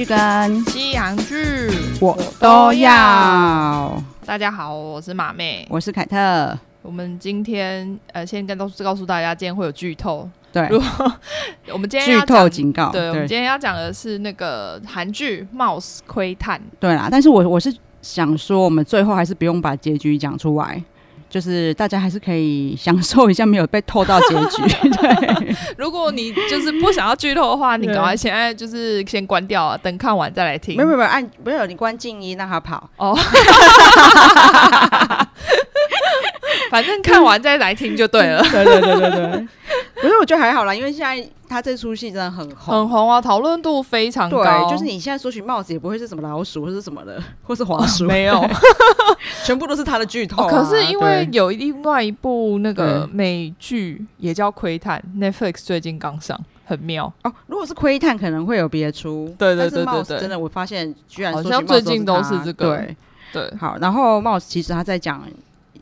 剧跟西洋剧我都要。大家好，我是马妹，我是凯特。我们今天呃，先跟都告诉大家，今天会有剧透。对，如果 我们今天剧透警告。对，我们今天要讲的是那个韩剧《冒死窥探》。对啦，但是我我是想说，我们最后还是不用把结局讲出来。就是大家还是可以享受一下没有被透到结局。对，如果你就是不想要剧透的话，你赶快现在就是先关掉啊，等看完再来听。没有没有按，没有你关静音让他跑哦。反正看完再来听就对了。对对对对对。不是，我觉得还好啦，因为现在他这出戏真的很红，很红啊，讨论度非常高。对，就是你现在说起帽子也不会是什么老鼠或是什么的，或是滑鼠，没有，全部都是他的剧透、啊哦。可是因为有另外一部那个美剧也叫《窥探》，Netflix 最近刚上，很妙哦。如果是窥探，可能会有别出。对对对对对，真的我发现居然好像最近都是这个。对对，好，然后帽子其实他在讲。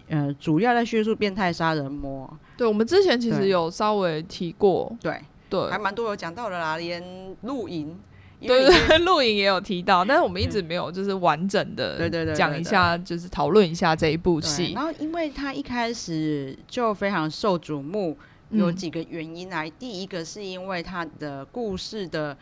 呃，主要在叙述变态杀人魔。对，我们之前其实有稍微提过，对对，还蛮多有讲到的啦，连录影，对对，录影也有提到，但是我们一直没有就是完整的，对对对，讲一下就是讨论一下这一部戏。然后，因为他一开始就非常受瞩目，有几个原因来，第一个是因为他的故事的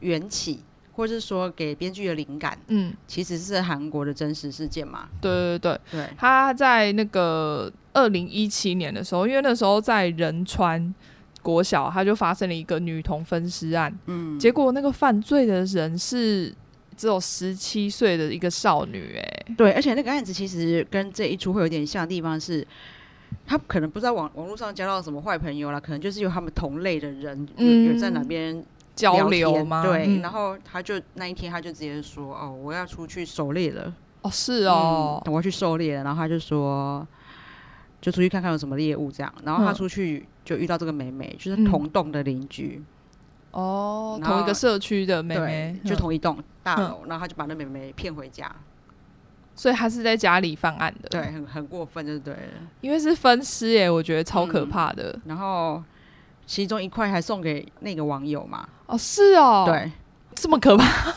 缘起。或是说给编剧的灵感，嗯，其实是韩国的真实事件嘛。对对对。对，他在那个二零一七年的时候，因为那时候在仁川国小，他就发生了一个女童分尸案，嗯，结果那个犯罪的人是只有十七岁的一个少女，哎，对，而且那个案子其实跟这一出会有点像的地方是，他可能不知道网网络上交到什么坏朋友啦，可能就是有他们同类的人，嗯，有在哪边。交流吗？对、嗯，然后他就那一天他就直接说：“哦，我要出去狩猎了。”哦，是哦，嗯、我要去狩猎了。然后他就说：“就出去看看有什么猎物这样。”然后他出去就遇到这个妹妹，嗯、就是同栋的邻居。哦，同一个社区的妹妹，就同一栋大楼。然后他就把那妹妹骗回家，所以他是在家里犯案的。对，很很过分，就对了。因为是分尸耶，我觉得超可怕的。嗯、然后。其中一块还送给那个网友嘛？哦，是哦，对，这么可怕，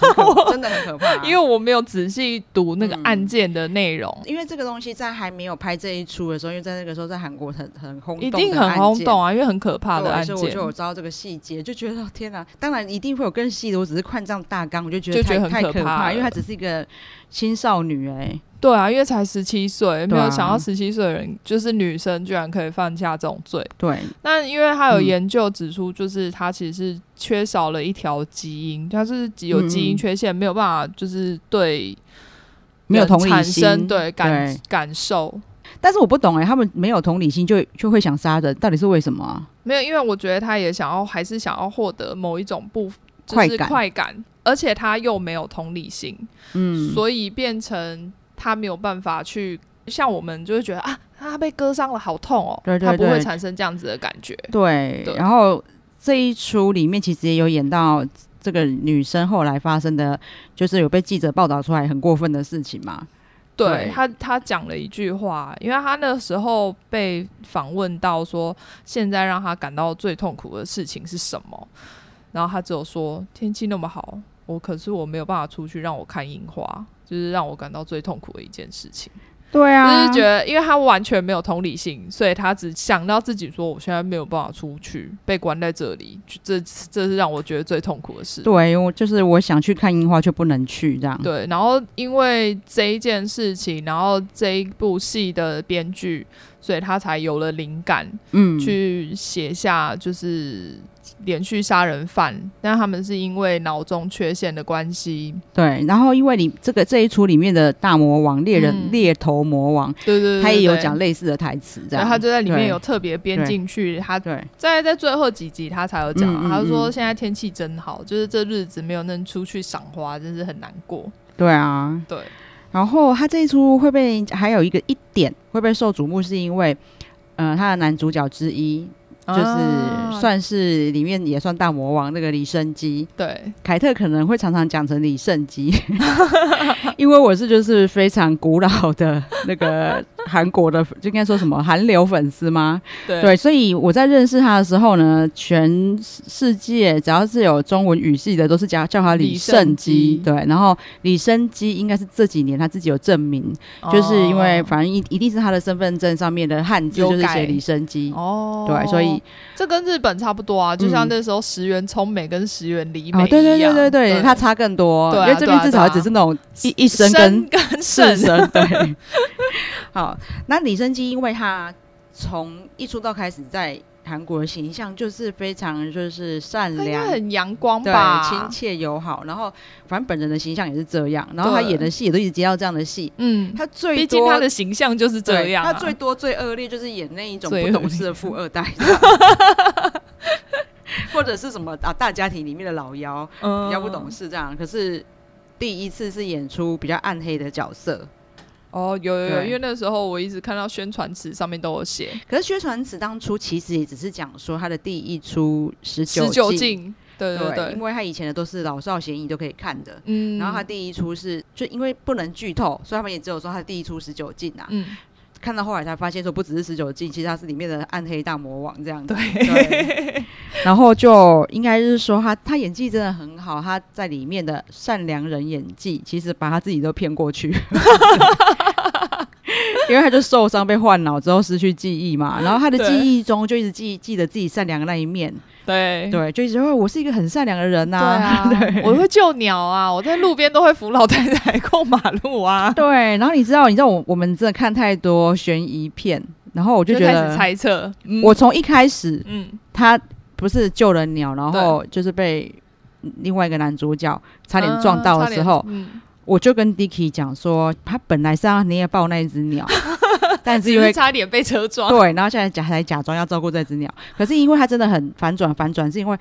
真的很可怕、啊。因为我没有仔细读那个案件的内容、嗯，因为这个东西在还没有拍这一出的时候，因为在那个时候在韩国很很轰动，一定很轰动啊，因为很可怕的案件，所以我就有知道这个细节，就觉得天哪！当然一定会有更细的，我只是看这样大纲，我就觉得觉得很可怕，太可怕，因为它只是一个青少女哎、欸。对啊，因为才十七岁，没有想到十七岁的人、啊、就是女生，居然可以犯下这种罪。对，那因为他有研究指出，就是他其实是缺少了一条基因，他是有基因缺陷，嗯、没有办法就是对没有同理心，对感感受。但是我不懂哎、欸，他们没有同理心就就会想杀人，到底是为什么啊？没有，因为我觉得他也想要，还是想要获得某一种不就是快感，而且他又没有同理心，嗯，所以变成。他没有办法去像我们，就会觉得啊，他被割伤了，好痛哦。对对对，他不会产生这样子的感觉。对，对，然后这一出里面其实也有演到这个女生后来发生的，就是有被记者报道出来很过分的事情嘛。对，对他，他讲了一句话，因为他那时候被访问到说，现在让他感到最痛苦的事情是什么？然后他只有说天气那么好，我可是我没有办法出去让我看樱花。就是让我感到最痛苦的一件事情。对啊，就是觉得，因为他完全没有同理心，所以他只想到自己说：“我现在没有办法出去，被关在这里。”这这是让我觉得最痛苦的事。对，我就是我想去看樱花，却不能去这样。对，然后因为这一件事情，然后这一部戏的编剧，所以他才有了灵感，嗯，去写下就是。连续杀人犯，但他们是因为脑中缺陷的关系。对，然后因为你这个这一出里面的大魔王猎人猎、嗯、头魔王，对对，对，对，他也有讲类似的台词，这样，然后他就在里面有特别编进去。他对，在在最后几集他才有讲、啊嗯嗯嗯，他说现在天气真好，就是这日子没有能出去赏花，真是很难过。对啊，对。然后他这一出会被还有一个一点会被受瞩目，是因为，呃，他的男主角之一。就是算是里面也算大魔王那个李胜基，对，凯特可能会常常讲成李胜基，因为我是就是非常古老的那个韩国的，就应该说什么韩流粉丝吗？对对，所以我在认识他的时候呢，全世界只要是有中文语系的，都是叫叫他李胜基。对，然后李胜基应该是这几年他自己有证明，哦、就是因为反正一一定是他的身份证上面的汉字就是写李胜基。哦，对，所以这跟日本差不多啊，就像那时候石原聪美跟石原里美、哦、对对对对对，对他差更多，因为这边至少只是那种一、一生跟四生。对，好，那李生基因为他从一出道开始在韩国的形象就是非常就是善良，很阳光吧，对，亲切友好。然后反正本人的形象也是这样，然后他演的戏也都一直接到这样的戏。嗯，他最毕竟他的形象就是这样、啊，他最多最恶劣就是演那一种不懂事的富二代，或者是什么啊大家庭里面的老幺，嗯、比较不懂事这样。可是第一次是演出比较暗黑的角色。哦，有有有，因为那时候我一直看到宣传词上面都有写。可是宣传词当初其实也只是讲说他的第一出十九禁，对对对，对，因为他以前的都是老少咸宜都可以看的。嗯，然后他第一出是就因为不能剧透，所以他们也只有说他的第一出十九禁啊。嗯，看到后来才发现说不只是十九禁，其实他是里面的暗黑大魔王这样子。对，对然后就应该是说他他演技真的很好，他在里面的善良人演技，其实把他自己都骗过去。因为他就受伤被换脑之后失去记忆嘛，然后他的记忆中就一直记记得自己善良的那一面。对对，就一直说我是一个很善良的人呐、啊。对我会救鸟啊，我在路边都会扶老太太过马路啊。对，然后你知道，你知道我我们真的看太多悬疑片，然后我就觉得猜测。嗯、我从一开始，嗯，他不是救了鸟，然后就是被另外一个男主角差点撞到的时候。嗯我就跟 Dicky 讲说，他本来是要你也抱那一只鸟，但是因为差点被车撞，对，然后现在假还假装要照顾这只鸟，可是因为他真的很反转，反转是因为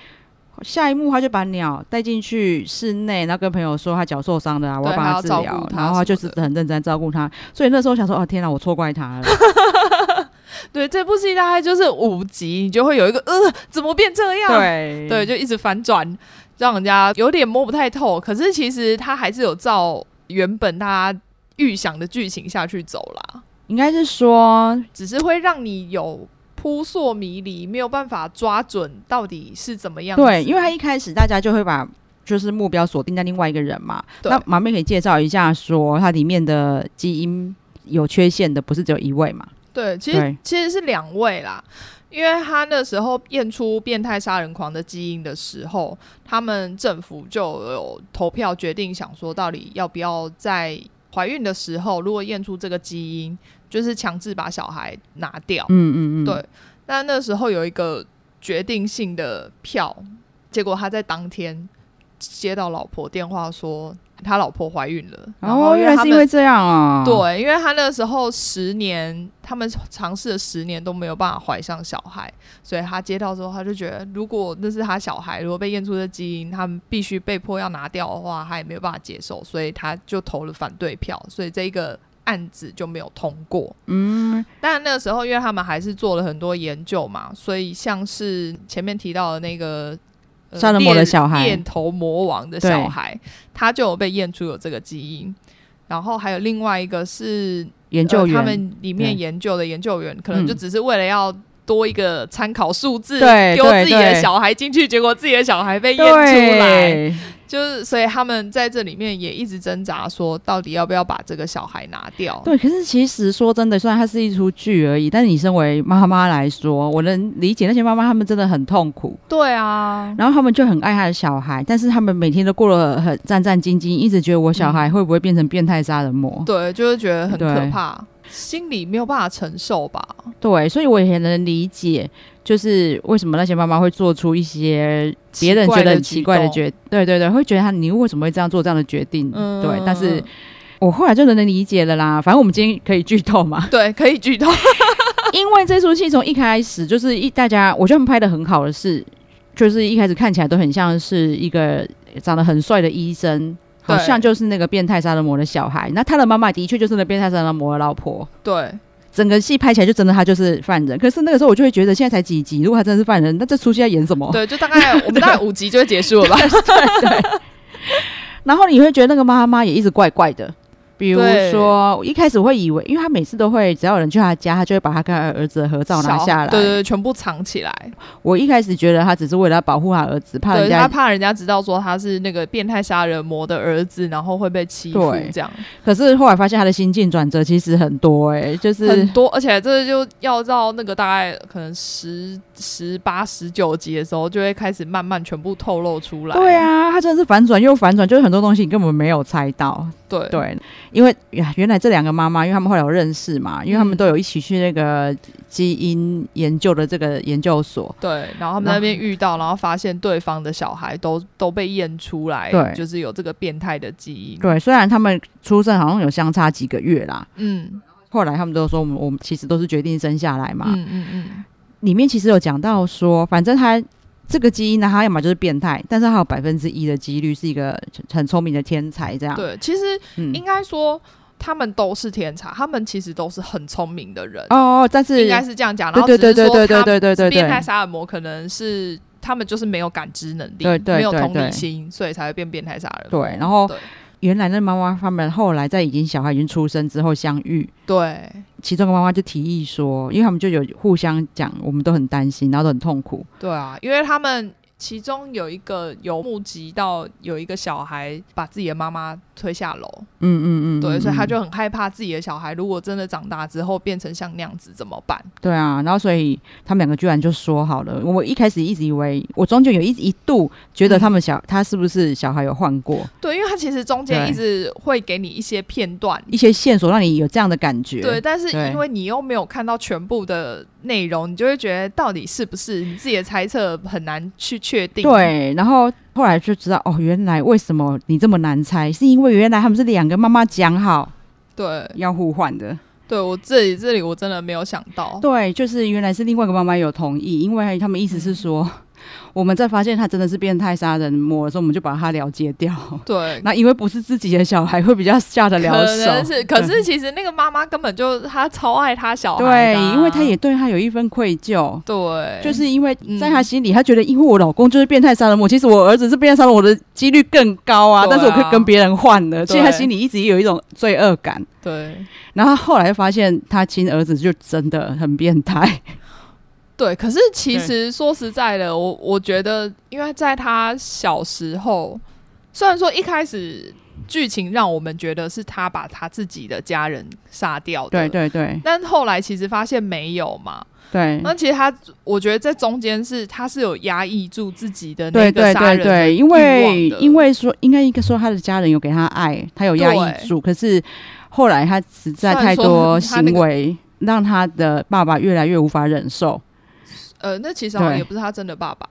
下一幕他就把鸟带进去室内，然后跟朋友说他脚受伤的啊，我要帮他治疗，然后他就是很认真照顾他，所以那时候想说，哦天哪，我错怪他了。对，这部戏大概就是五集，你就会有一个呃，怎么变这样？对对，就一直反转。让人家有点摸不太透，可是其实他还是有照原本他预想的剧情下去走啦。应该是说，只是会让你有扑朔迷离，没有办法抓准到底是怎么样。对，因为他一开始大家就会把就是目标锁定在另外一个人嘛。对那马妹可以介绍一下，说它里面的基因有缺陷的不是只有一位嘛？对，其实其实是两位啦。因为他那时候验出变态杀人狂的基因的时候，他们政府就有投票决定，想说到底要不要在怀孕的时候，如果验出这个基因，就是强制把小孩拿掉。嗯嗯嗯，对。但那时候有一个决定性的票，结果他在当天接到老婆电话说。他老婆怀孕了，然后原来是因为这样啊？对，因为他那时候十年，他们尝试了十年都没有办法怀上小孩，所以他接到之后，他就觉得如果那是他小孩，如果被验出的基因，他们必须被迫要拿掉的话，他也没有办法接受，所以他就投了反对票，所以这一个案子就没有通过。嗯，但那个时候，因为他们还是做了很多研究嘛，所以像是前面提到的那个。杀人魔的小孩，念头魔王的小孩，他就有被验出有这个基因。然后还有另外一个是研究员、呃，他们里面研究的研究员，可能就只是为了要多一个参考数字，丢自己的小孩进去，结果自己的小孩被验出来。就是，所以他们在这里面也一直挣扎，说到底要不要把这个小孩拿掉？对，可是其实说真的，虽然它是一出剧而已，但是你身为妈妈来说，我能理解那些妈妈，他们真的很痛苦。对啊，然后他们就很爱他的小孩，但是他们每天都过得很战战兢兢，一直觉得我小孩会不会变成变态杀人魔？嗯。对，就是觉得很可怕，心里没有办法承受吧？对，所以我也能理解。就是为什么那些妈妈会做出一些别人觉得很奇怪的决，对对对，会觉得他你为什么会这样做这样的决定？嗯、对，但是我后来就能能理解了啦。反正我们今天可以剧透嘛，对，可以剧透，因为这出戏从一开始就是一大家，我觉得他们拍的很好的是，就是一开始看起来都很像是一个长得很帅的医生，好像就是那个变态杀人魔的小孩。那他的妈妈的确就是那变态杀人魔的老婆，对。整个戏拍起来就真的他就是犯人，可是那个时候我就会觉得现在才几集，如果他真的是犯人，那这出戏在演什么？对，就大概我们大概五集就会结束了吧。对，对，对。然后你会觉得那个妈妈也一直怪怪的，比如说，我一开始会以为，因为他每次都会，只要有人去他家，他就会把他跟他儿子的合照拿下来，对，对对，全部藏起来。我一开始觉得他只是为了保护他儿子，怕人家他怕人家知道说他是那个变态杀人魔的儿子，然后会被欺负这样。可是后来发现他的心境转折其实很多，欸，哎，就是很多，而且这就要到那个大概可能十十八十九集的时候，就会开始慢慢全部透露出来。对啊，他真的是反转又反转，就是很多东西你根本没有猜到。对对，因为呀，原来这两个妈妈，因为他们后来有认识嘛，因为他们都有一起去那个基因研究的这个研究所。对，然后他们那边遇到，然后发现对方的小孩都都被验出来，对，就是有这个变态的基因。对，虽然他们出生好像有相差几个月啦，嗯，后来他们都说我们我们其实都是决定生下来嘛，嗯嗯嗯，里面其实有讲到说，反正他。这个基因呢，他要么就是变态，但是他有百分之一的几率是一个很聪明的天才，这样。对，其实应该说他们都是天才，嗯、他们其实都是很聪明的人。哦，但是应该是这样讲，然后只是说他变态杀人魔可能是他们就是没有感知能力，没有同理心，所以才会变变态杀人魔。对，然后。原来那妈妈他们后来在已经小孩已经出生之后相遇，对，其中的妈妈就提议说，因为他们就有互相讲，我们都很担心，然后都很痛苦，对啊，因为他们。其中有一个有目击到有一个小孩把自己的妈妈推下楼，嗯嗯嗯，对，所以他就很害怕自己的小孩如果真的长大之后变成像那样子怎么办？对啊，然后所以他们两个居然就说好了。我一开始一直以为，我中间有一一度觉得他们小、嗯、他是不是小孩有换过？对，因为他其实中间一直会给你一些片段、一些线索，让你有这样的感觉。对，但是因为你又没有看到全部的内容，你就会觉得到底是不是你自己的猜测很难去确定。对，然后后来就知道哦，原来为什么你这么难猜，是因为原来他们是两个妈妈讲好，对，要互换的。对，我这里这里我真的没有想到，对，就是原来是另外一个妈妈有同意，因为他们意思是说。嗯我们在发现他真的是变态杀人魔的时候，我们就把他了结掉。对，那因为不是自己的小孩，会比较下得了手。可是，可是其实那个妈妈根本就她超爱她小孩，啊，对，因为她也对他有一份愧疚。对，就是因为在她心里，她觉得因为我老公就是变态杀人魔，其实我儿子是变态杀人魔的几率更高啊。但是我可以跟别人换的，所以她心里一直有一种罪恶感。对，然后后来发现她亲儿子就真的很变态。对，可是其实说实在的，我我觉得，因为在他小时候，虽然说一开始剧情让我们觉得是他把他自己的家人杀掉的，对对对，但后来其实发现没有嘛，对。那其实他，我觉得在中间是他是有压抑住自己的那个杀人的，对对对对，因为因为说应该应该说他的家人有给他爱，他有压抑住，可是后来他实在太多行为让他的爸爸越来越无法忍受。呃，那其实好像也不是他真的爸爸，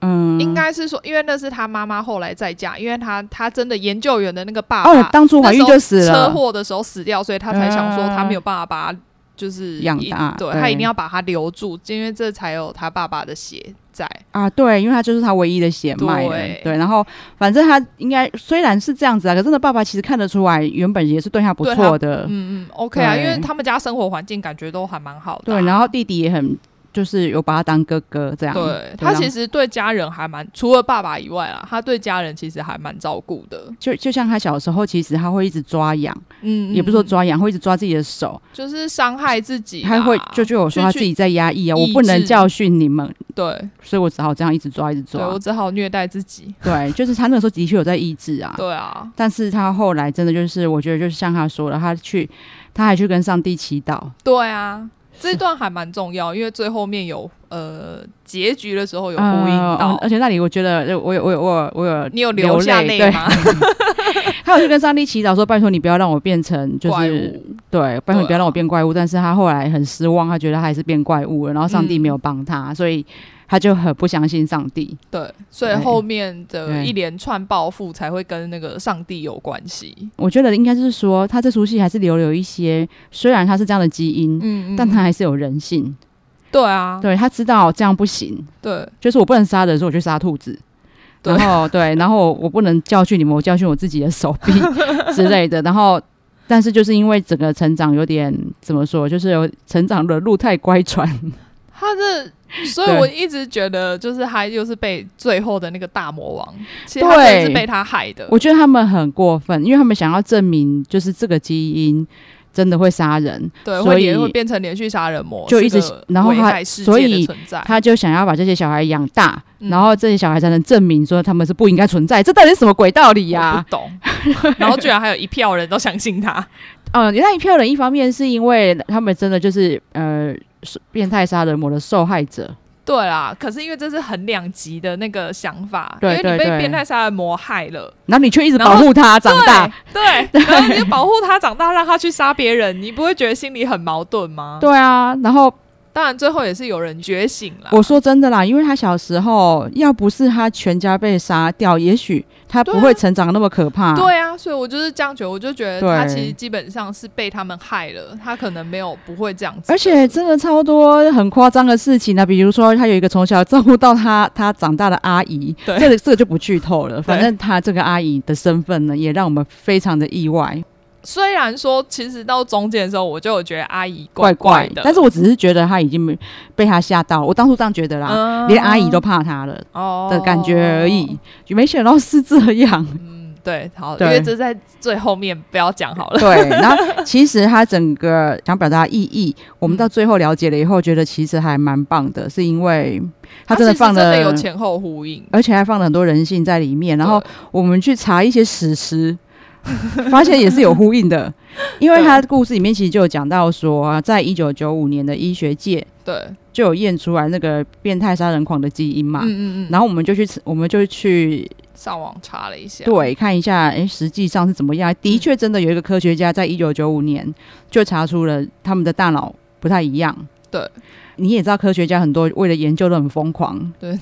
嗯，应该是说，因为那是他妈妈后来再嫁，因为他他真的研究员的那个爸爸，哦，当初怀孕就死了，车祸的时候死掉，所以他才想说他没有办法把他就是养大，对，对他一定要把他留住，因为这才有他爸爸的血在啊，对，因为他就是他唯一的血脉，对，对，然后反正他应该虽然是这样子啊，可是真的爸爸其实看得出来，原本也是对他不错的，嗯嗯，OK 啊，因为他们家生活环境感觉都还蛮好的，啊，对，然后弟弟也很。就是有把他当哥哥这样，对，他其实对家人还蛮，除了爸爸以外啊，他对家人其实还蛮照顾的。就就像他小时候，其实他会一直抓痒，嗯，也不是说抓痒，会一直抓自己的手，就是伤害自己。他会就就有说他自己在压抑啊，我不能教训你们，对，所以我只好这样一直抓，一直抓，我只好虐待自己。对，就是他那个时候的确有在抑制啊，对啊，但是他后来真的就是，我觉得就是像他说的，他去，他还去跟上帝祈祷，对啊。这一段还蛮重要，因为最后面有呃结局的时候有呼应到，呃、而且那里我觉得我有我有我有我有你有流下泪吗？他有去跟上帝祈祷说：“拜托你不要让我变成就是对，拜托你不要让我变怪物。啊”但是他后来很失望，他觉得他还是变怪物了，然后上帝没有帮他，嗯、所以。他就很不相信上帝，对，所以后面的一连串报复才会跟那个上帝有关系。我觉得应该是说，他这出戏还是留有一些，虽然他是这样的基因，嗯，嗯，但他还是有人性。对啊，对，他知道这样不行，对，就是我不能杀人的时候，我去杀兔子，然后对，然后我不能教训你们，我教训我自己的手臂 之类的。然后，但是就是因为整个成长有点怎么说，就是有成长的路太乖舛。他的 所以我一直觉得，就是他又是被最后的那个大魔王，其实他是被他害的。我觉得他们很过分，因为他们想要证明，就是这个基因真的会杀人，对，所以会变成连续杀人魔，就一直然后他所以他就想要把这些小孩养大，嗯、然后这些小孩才能证明说他们是不应该存在。这到底是什么鬼道理呀、啊？不懂。然后居然还有一票人都相信他。嗯，那一票人一方面是因为他们真的就是呃。变态杀人魔的受害者，对啦。可是因为这是很两极的那个想法，因为你被变态杀人魔害了，然后你却一直保护他长大，对，对，然后你就保护他长大，让他去杀别人，你不会觉得心里很矛盾吗？对啊，然后。当然，最后也是有人觉醒了。我说真的啦，因为他小时候要不是他全家被杀掉，也许他不会成长那么可怕。对啊，对啊，所以我就是这样觉得，我就觉得他其实基本上是被他们害了，他可能没有不会这样子。而且真的超多很夸张的事情呢、啊，比如说他有一个从小照顾到他他长大的阿姨，对这个这个就不剧透了。反正他这个阿姨的身份呢，也让我们非常的意外。虽然说，其实到中间的时候，我就有觉得阿姨怪怪的，但是我只是觉得他已经被他吓到了。我当初这样觉得啦，嗯、连阿姨都怕他了哦的感觉而已，就、哦、没想到是这样。嗯，对，好，因为这在最后面不要讲好了。对，然后其实他整个想表达的意义，我们到最后了解了以后，觉得其实还蛮棒的，是因为他真的放了，有前后呼应，而且还放了很多人性在里面。然后我们去查一些史实。发现也是有呼应的，因为他的故事里面其实就有讲到说啊，在一九九五年的医学界，对，就有验出来那个变态杀人狂的基因嘛，嗯嗯嗯，然后我们就去，我们就去上网查了一下，对，看一下，哎，实际上是怎么样？的确，真的有一个科学家在一九九五年就查出了他们的大脑不太一样。对，你也知道，科学家很多为了研究都很疯狂，对。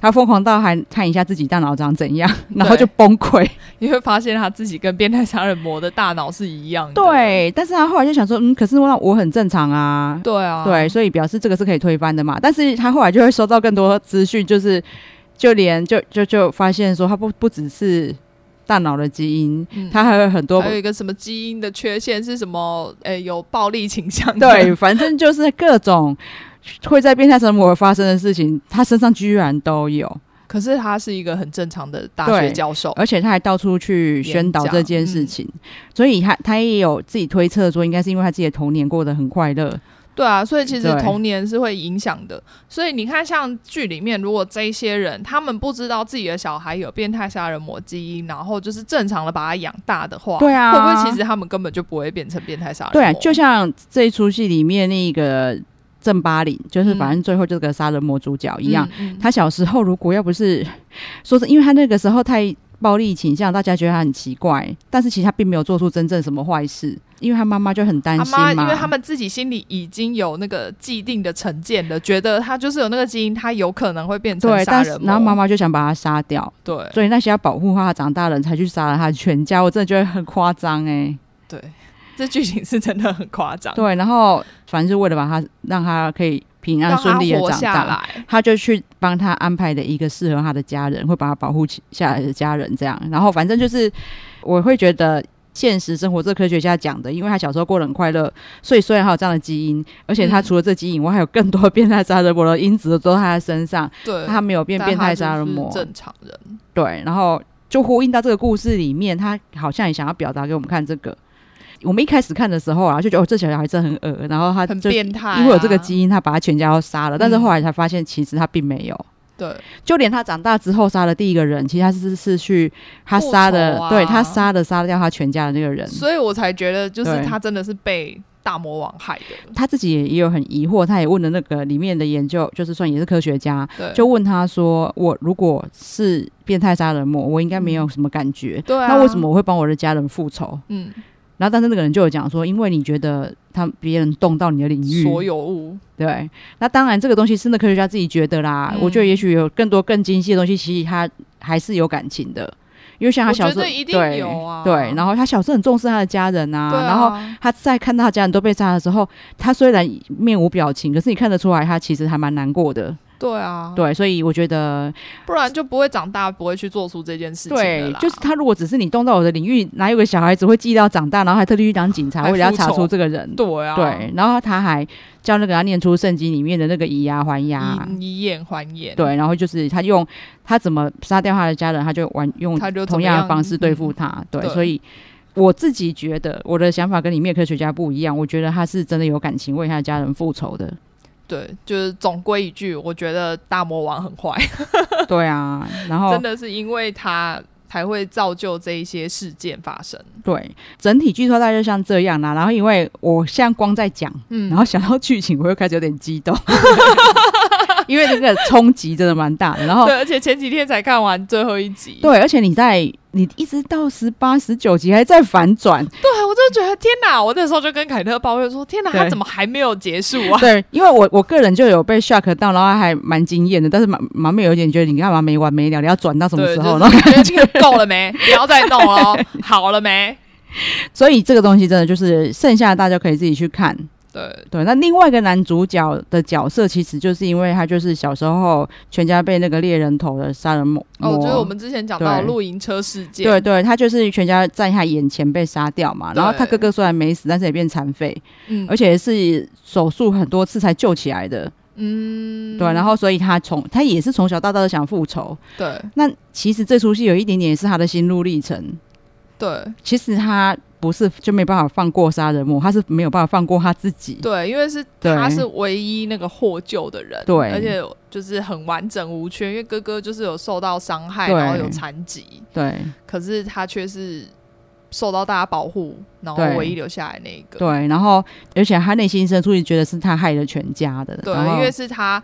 他疯狂到还看一下自己大脑长怎样，然后就崩溃。你会发现他自己跟变态杀人魔的大脑是一样的。对，但是他后来就想说，嗯，可是我我很正常啊。对啊，对，所以表示这个是可以推翻的嘛。但是他后来就会收到更多资讯，就是就连就就就发现说，他不不只是大脑的基因，嗯、他还有很多，还有一个什么基因的缺陷是什么？诶，有暴力倾向。对，反正就是各种。会在变态杀人魔发生的事情，他身上居然都有。可是他是一个很正常的大学教授，而且他还到处去宣导这件事情，嗯、所以他他也有自己推测说，应该是因为他自己的童年过得很快乐。对啊，所以其实童年是会影响的。所以你看，像剧里面，如果这些人他们不知道自己的小孩有变态杀人魔基因，然后就是正常的把他养大的话，对啊，会不会其实他们根本就不会变成变态杀人魔？对啊，就像这一出戏里面那个。郑巴林就是，反正最后这个杀人魔主角一样。嗯嗯、他小时候如果要不是说是因为他那个时候太暴力倾向，大家觉得他很奇怪。但是其实他并没有做出真正什么坏事，因为他妈妈就很担心嘛。因为他们自己心里已经有那个既定的成见了，觉得他就是有那个基因，他有可能会变成杀人魔。然后妈妈就想把他杀掉。对，所以那些要保护他长大的人才去杀了他全家。我真的觉得很夸张哎。对。这剧情是真的很夸张，对，然后反正是为了把他让他可以平安顺利的长大，他就去帮他安排的一个适合他的家人，会把他保护起下来的家人这样。然后反正就是我会觉得现实生活这科学家讲的，因为他小时候过得很快乐，所以虽然他有这样的基因，而且他除了这基因以外，还有更多变态杀人魔的因子都在他的身上，对，他没有变变态杀人魔，正常人，对，然后就呼应到这个故事里面，他好像也想要表达给我们看这个。我们一开始看的时候啊，就觉得哦，这小孩真的很恶，然后他就很变态、啊，因为有这个基因，他把他全家都杀了。嗯、但是后来才发现，其实他并没有。对，就连他长大之后杀的第一个人，其实他是是去他杀的，啊、对他杀的杀掉他全家的那个人。所以我才觉得，就是他真的是被大魔王害的。他自己也有很疑惑，他也问了那个里面的研究，就是算也是科学家，对就问他说：“我如果是变态杀人魔，我应该没有什么感觉，嗯、对啊、那为什么我会帮我的家人复仇？”嗯。然后，但是那个人就有讲说，因为你觉得他别人动到你的领域，所有物，对。那当然，这个东西是那科学家自己觉得啦。嗯、我觉得也许有更多更精细的东西，其实他还是有感情的。因为像他小时候，一定有啊，对。对，然后他小时候很重视他的家人啊。啊然后他在看到他家人都被杀的时候，他虽然面无表情，可是你看得出来，他其实还蛮难过的。对啊，对，所以我觉得不然就不会长大，不会去做出这件事情。对，就是他如果只是你动到我的领域，哪有个小孩子会记到长大，然后还特地去当警察，为了要查出这个人？对啊，对，然后他还叫那个他念出圣经里面的那个以牙还牙，以眼还眼。对，然后就是他用他怎么杀掉他的家人，他就玩用同样的方式对付他。嗯、对，对，所以。我自己觉得，我的想法跟里面科学家不一样。我觉得他是真的有感情，为他的家人复仇的。对，就是总归一句，我觉得大魔王很坏。对啊，然后真的是因为他才会造就这一些事件发生。对，整体剧透大概就像这样啦。然后因为我现在光在讲，嗯，然后想到剧情，我又开始有点激动。因为这个冲击真的蛮大的，然后对，而且前几天才看完最后一集，对，而且你在你一直到十八、十九集还在反转，对，我就觉得天哪！我那时候就跟凯特抱怨说：“天哪，他怎么还没有结束啊？” 对，因为我我个人就有被 shock 到，然后还蛮惊艳的，但是蛮蛮没有一点觉得你干嘛没完没了，你要转到什么时候？然后感觉得够了没？不要再弄了，好了没？所以这个东西真的就是剩下的大家可以自己去看。对。对，那另外一个男主角的角色，其实就是因为他就是小时候全家被那个猎人头的杀人魔哦，就是我们之前讲到露营车事件，对对，他就是全家在他眼前被杀掉嘛，然后他哥哥虽然没死，但是也变残废，嗯，而且是手术很多次才救起来的，嗯，对，然后所以他从他也是从小到大都想复仇，对，那其实这出戏有一点点是他的心路历程，对，其实他。不是就没办法放过杀人魔，他是没有办法放过他自己。对，因为是他是唯一那个获救的人，对，而且就是很完整无缺。因为哥哥就是有受到伤害，然后有残疾，对，可是他却是受到大家保护，然后唯一留下来那一个。对，然后而且他内心深处也觉得是他害了全家的。对，因为是他。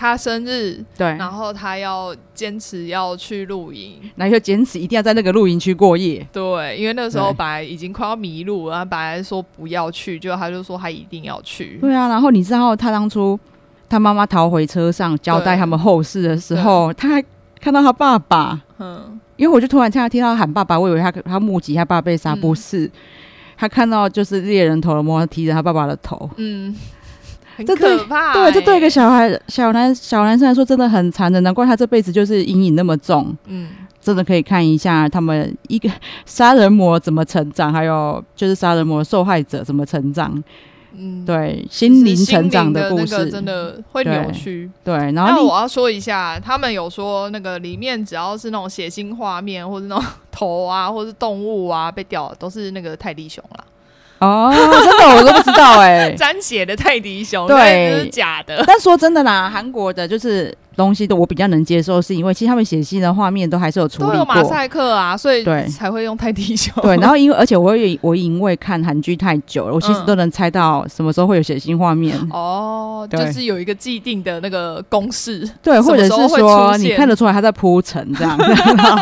他生日，对，然后他要坚持要去露营，那就坚持一定要在那个露营区过夜。对，因为那个时候本来已经快要迷路然后本来说不要去，就他就说他一定要去。对啊，然后你知道他当初他妈妈逃回车上交代他们后事的时候，他还看到他爸爸，嗯，因为我就突然听他听到他喊爸爸，我以为他他目击他爸被杀，不是，嗯、他看到就是猎人头的魔提着他爸爸的头，嗯。很可怕、欸，对，这对一个小孩、小男、小男生来说真的很残忍，难怪他这辈子就是阴影那么重。嗯，真的可以看一下他们一个 杀人魔怎么成长，还有就是杀人魔受害者怎么成长。嗯，对，心灵成长的故事真的会扭曲。对，然后我要说一下，他们有说那个里面只要是那种血腥画面，或者那种头啊，或者是动物啊被掉，都是那个泰迪熊啦。哦，真的我都不知道哎、欸，沾血的泰迪熊，对，是假的。但说真的啦，韩国的就是。东西都我比较能接受，是因为其实他们写信的画面都还是有处理过，都有马赛克啊，所以对才会用泰迪熊。对，然后因为 而且我也我因为看韩剧太久了，我其实都能猜到什么时候会有血腥画面。哦，就是有一个既定的那个公式，对，或者是说你看得出来他在铺陈这样。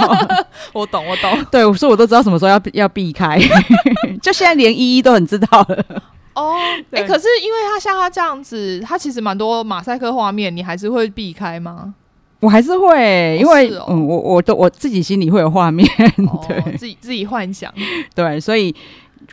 我懂，我懂。对，所以我都知道什么时候要要避开，就现在连依依都很知道了。哦，哎、欸，可是因为他像他这样子，他其实蛮多马赛克画面，你还是会避开吗？我还是会，因为、哦哦、嗯，我我都我自己心里会有画面，对，哦、自己自己幻想，对，所以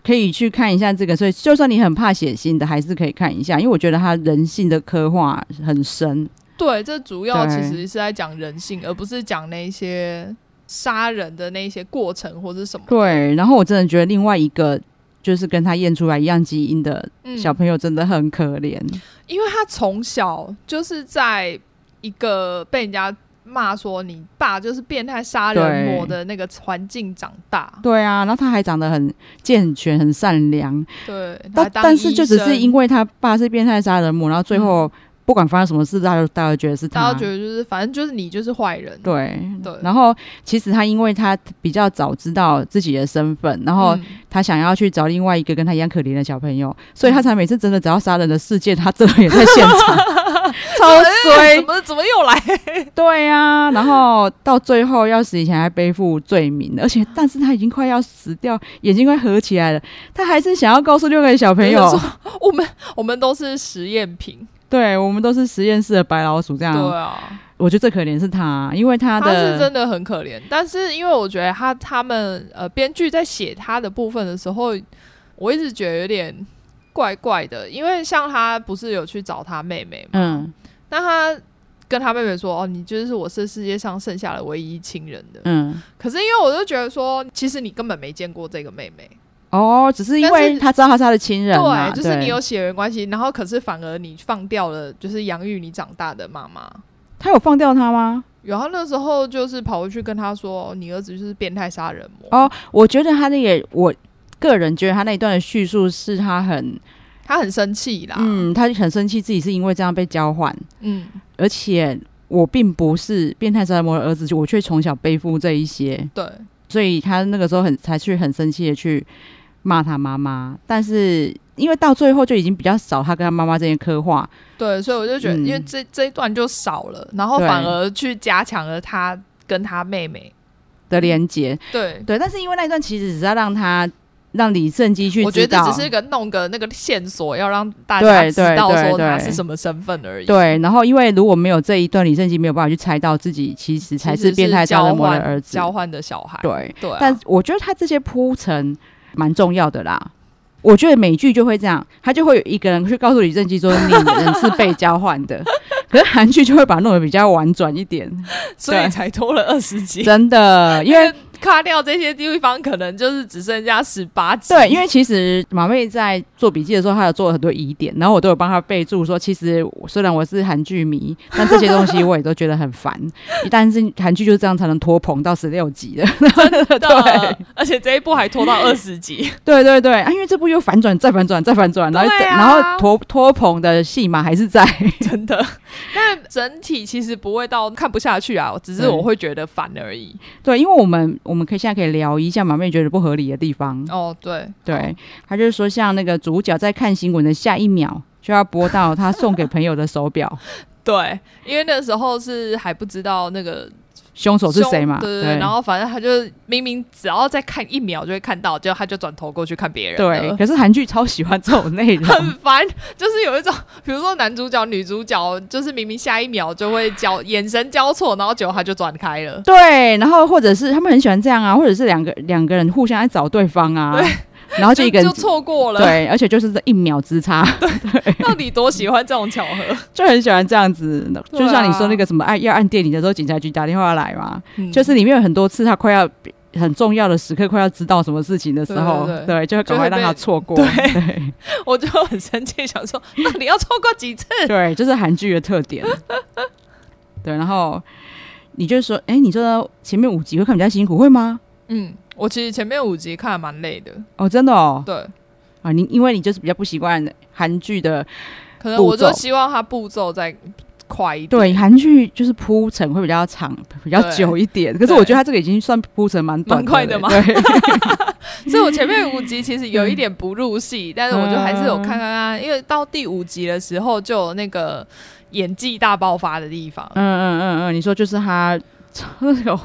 可以去看一下这个。所以就算你很怕血腥的，还是可以看一下，因为我觉得他人性的刻画很深。对，这主要其实是在讲人性，而不是讲那些杀人的那些过程或者什么。对，然后我真的觉得另外一个。就是跟他验出来一样基因的小朋友真的很可怜，嗯，因为他从小就是在一个被人家骂说你爸就是变态杀人魔的那个环境长大。对啊，然后他还长得很健全、很善良。对，但但是就只是因为他爸是变态杀人魔，然后最后。嗯不管发生什么事，大家大家觉得是他，大家觉得就是反正就是你就是坏人。对对。然后其实他因为他比较早知道自己的身份，然后他想要去找另外一个跟他一样可怜的小朋友，嗯、所以他才每次真的只要杀人的事件，他真的也在现场，超衰。怎么怎么又来？对呀、啊。然后到最后要死以前还背负罪名，而且但是他已经快要死掉，眼睛快合起来了，他还是想要告诉六个小朋友，我们我们都是实验品。对，我们都是实验室的白老鼠，这样。对啊，我觉得最可怜是他，因为他的他是真的很可怜。但是因为我觉得他他们呃编剧在写他的部分的时候，我一直觉得有点怪怪的。因为像他不是有去找他妹妹嘛，嗯，那他跟他妹妹说：“哦，你就是我是世界上剩下的唯一亲人的。”嗯，可是因为我就觉得说，其实你根本没见过这个妹妹哦，只是因为他知道他是他的亲人，对，就是你有血缘关系，然后可是反而你放掉了，就是养育你长大的妈妈。他有放掉他吗？有，他那时候就是跑回去跟他说：“你儿子就是变态杀人魔。”哦，我觉得他那个，我个人觉得他那一段的叙述是他很。他很生气啦，嗯，他很生气，自己是因为这样被交换，嗯，而且我并不是变态杀人魔的儿子，我却从小背负这一些，对，所以他那个时候很才去很生气的去骂他妈妈，但是因为到最后就已经比较少他跟他妈妈这些刻画，对，所以我就觉得，因为这、嗯、这一段就少了，然后反而去加强了他跟他妹妹的连接，对。对，但是因为那一段其实只是要让他。让李胜基去，我觉得只是一个弄个那个线索，要让大家知道说他是什么身份而已。对，然后因为如果没有这一段，李胜基没有办法去猜到自己其实才是变态杀人魔的儿子，交换的小孩。对对、啊，但我觉得他这些铺陈蛮重要的啦。我觉得美剧就会这样，他就会有一个人去告诉李正基说，你人是被交换的，可是韩剧就会把它弄得比较婉转一点，所以才拖了二十集。真的，因为。卡掉这些地方，可能就是只剩下十八集。对，因为其实马妹在做笔记的时候，她有做了很多疑点，然后我都有帮她备注说，其实虽然我是韩剧迷，但这些东西我也都觉得很烦。但是韩剧就是这样才能拖棚到十六集的，真的。对，而且这一部还拖到二十集。对对对，啊，因为这部又反转再反转再反转，然后、啊、然后拖拖棚的戏码还是在，真的。但整体其实不会到看不下去啊，只是我会觉得烦而已。对，因为我们。我们可以现在可以聊一下马妹觉得不合理的地方。哦，对。对，他就是说，像那个主角在看新闻的下一秒就要播到他送给朋友的手表，对，因为那时候是还不知道那个。凶手是谁嘛？对对对，然后反正他就明明只要再看一秒就会看到，结果他就转头过去看别人。对，可是韩剧超喜欢这种内容，很烦。就是有一种，比如说男主角、女主角，就是明明下一秒就会交眼神交错，然后结果他就转开了。对，然后或者是他们很喜欢这样啊，或者是两个两个人互相在找对方啊。对。然后就一个人就错过了，对，而且就是这一秒之差，对，对，到底多喜欢这种巧合，就很喜欢这样子。就像你说那个什么按要按电铃的时候，警察局打电话来嘛，嗯、就是里面有很多次他快要很重要的时刻，快要知道什么事情的时候，对，就会赶快让他错过。对，对 我就很生气，想说到底要错过几次？对，就是韩剧的特点。对，然后你就说，哎，你说前面五集会看比较辛苦，会吗？嗯。我其实前面五集看蛮累的哦，真的哦。对啊，你因为你就是比较不习惯韩剧的，可能我就希望它步骤再快一点。对，韩剧就是铺陈会比较长，比较久一点。可是我觉得它这个已经算铺陈蛮短、蛮快的嘛。对，所以我前面五集其实有一点不入戏，但是我就还是有看看看，因为到第五集的时候就有那个演技大爆发的地方。嗯嗯嗯嗯，你说就是他。